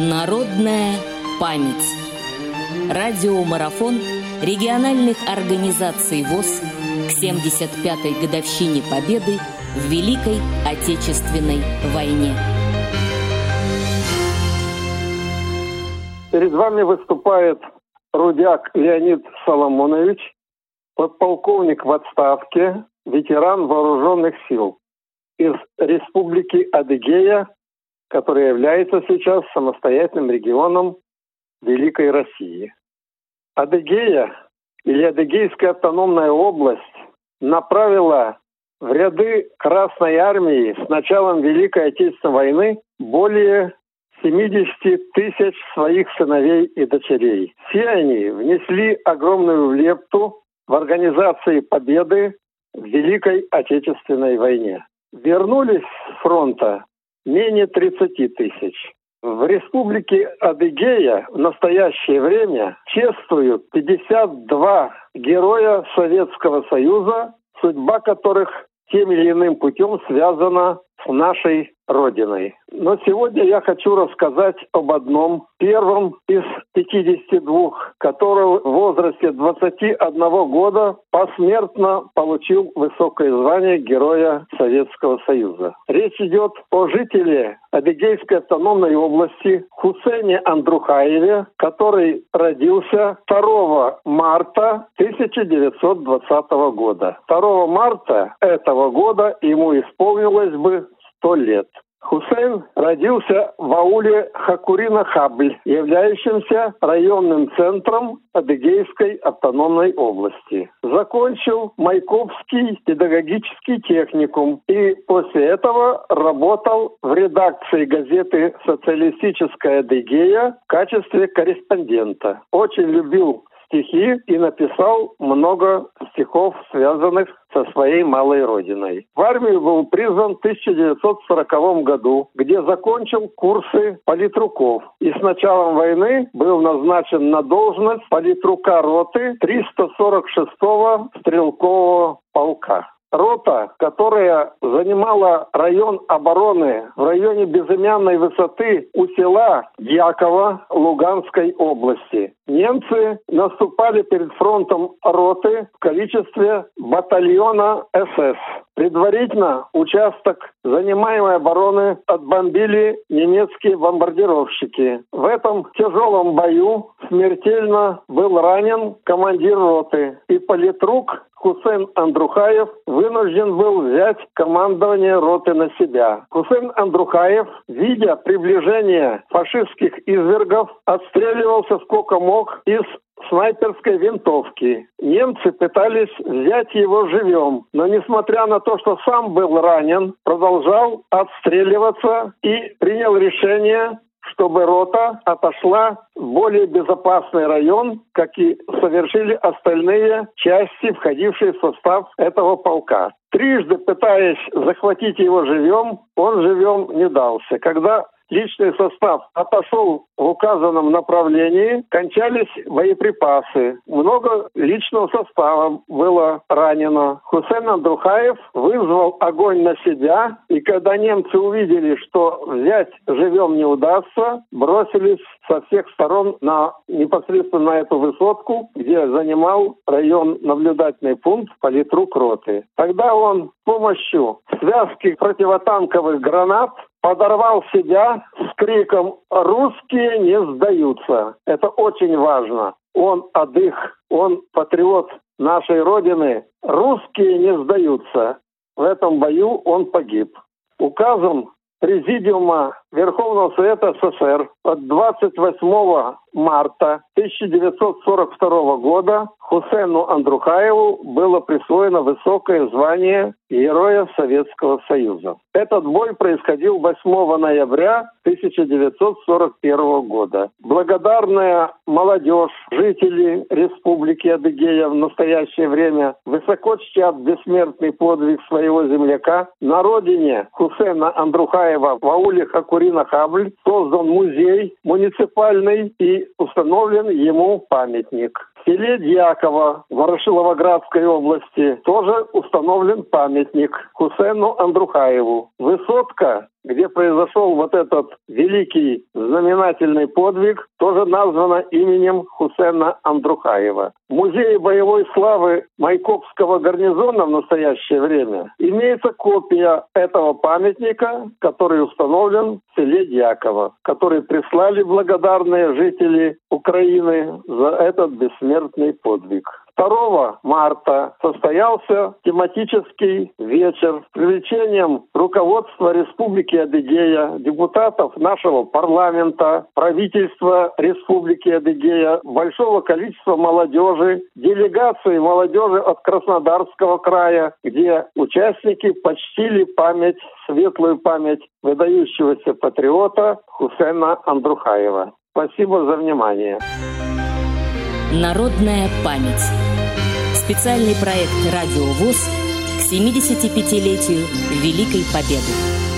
Народная память. Радиомарафон региональных организаций ВОЗ к 75-й годовщине Победы в Великой Отечественной войне. Перед вами выступает Рудяк Леонид Соломонович, подполковник в отставке, ветеран вооруженных сил из Республики Адыгея, которая является сейчас самостоятельным регионом Великой России. Адыгея или Адыгейская автономная область направила в ряды Красной Армии с началом Великой Отечественной войны более 70 тысяч своих сыновей и дочерей. Все они внесли огромную лепту в организации победы в Великой Отечественной войне. Вернулись с фронта менее 30 тысяч. В республике Адыгея в настоящее время чествуют 52 героя Советского Союза, судьба которых тем или иным путем связана с нашей Родиной. Но сегодня я хочу рассказать об одном, первом из 52, который в возрасте 21 года посмертно получил высокое звание Героя Советского Союза. Речь идет о жителе Адыгейской автономной области Хусейне Андрухаеве, который родился 2 марта 1920 года. 2 марта этого года ему исполнилось бы сто лет. Хусейн родился в ауле Хакурина-Хабль, являющемся районным центром Адыгейской автономной области. Закончил Майковский педагогический техникум и после этого работал в редакции газеты «Социалистическая Адыгея» в качестве корреспондента. Очень любил стихи и написал много стихов, связанных со своей малой родиной. В армию был призван в 1940 году, где закончил курсы политруков. И с началом войны был назначен на должность политрука роты 346-го стрелкового полка рота, которая занимала район обороны в районе безымянной высоты у села Якова Луганской области. Немцы наступали перед фронтом роты в количестве батальона СС. Предварительно участок занимаемой обороны отбомбили немецкие бомбардировщики. В этом тяжелом бою смертельно был ранен командир роты и политрук Хусейн Андрухаев вынужден был взять командование роты на себя. Хусейн Андрухаев, видя приближение фашистских извергов, отстреливался сколько мог из снайперской винтовки. Немцы пытались взять его живем, но несмотря на то, что сам был ранен, продолжал отстреливаться и принял решение чтобы рота отошла в более безопасный район, как и совершили остальные части, входившие в состав этого полка. Трижды пытаясь захватить его живем, он живем не дался. Когда личный состав отошел в указанном направлении, кончались боеприпасы. Много личного состава было ранено. Хусейн Андрухаев вызвал огонь на себя, и когда немцы увидели, что взять живем не удастся, бросились со всех сторон на непосредственно на эту высотку, где занимал район наблюдательный пункт политрук роты. Тогда он с помощью связки противотанковых гранат подорвал себя с криком «Русские не сдаются». Это очень важно. Он адых, он патриот нашей Родины. Русские не сдаются. В этом бою он погиб. Указом Президиума Верховного Совета СССР от 28 марта 1942 года Хусейну Андрухаеву было присвоено высокое звание Героя Советского Союза. Этот бой происходил 8 ноября 1941 года. Благодарная молодежь, жители Республики Адыгея в настоящее время высоко чтят бессмертный подвиг своего земляка. На родине Хусейна Андрухаева в ауле Хакурина Хабль создан музей муниципальный и установлен ему памятник. В селе Дьяково Ворошиловоградской области тоже установлен памятник Хусейну Андрухаеву. Высотка где произошел вот этот великий знаменательный подвиг, тоже названа именем Хусена Андрухаева. В музее боевой славы Майкопского гарнизона в настоящее время имеется копия этого памятника, который установлен в селе Дьяково, который прислали благодарные жители Украины за этот бессмертный подвиг. 2 марта состоялся тематический вечер с привлечением руководства Республики Адыгея, депутатов нашего парламента, правительства Республики Адыгея, большого количества молодежи, делегации молодежи от Краснодарского края, где участники почтили память, светлую память выдающегося патриота Хусена Андрухаева. Спасибо за внимание. Народная память. Специальный проект «Радио ВОЗ» к 75-летию Великой Победы.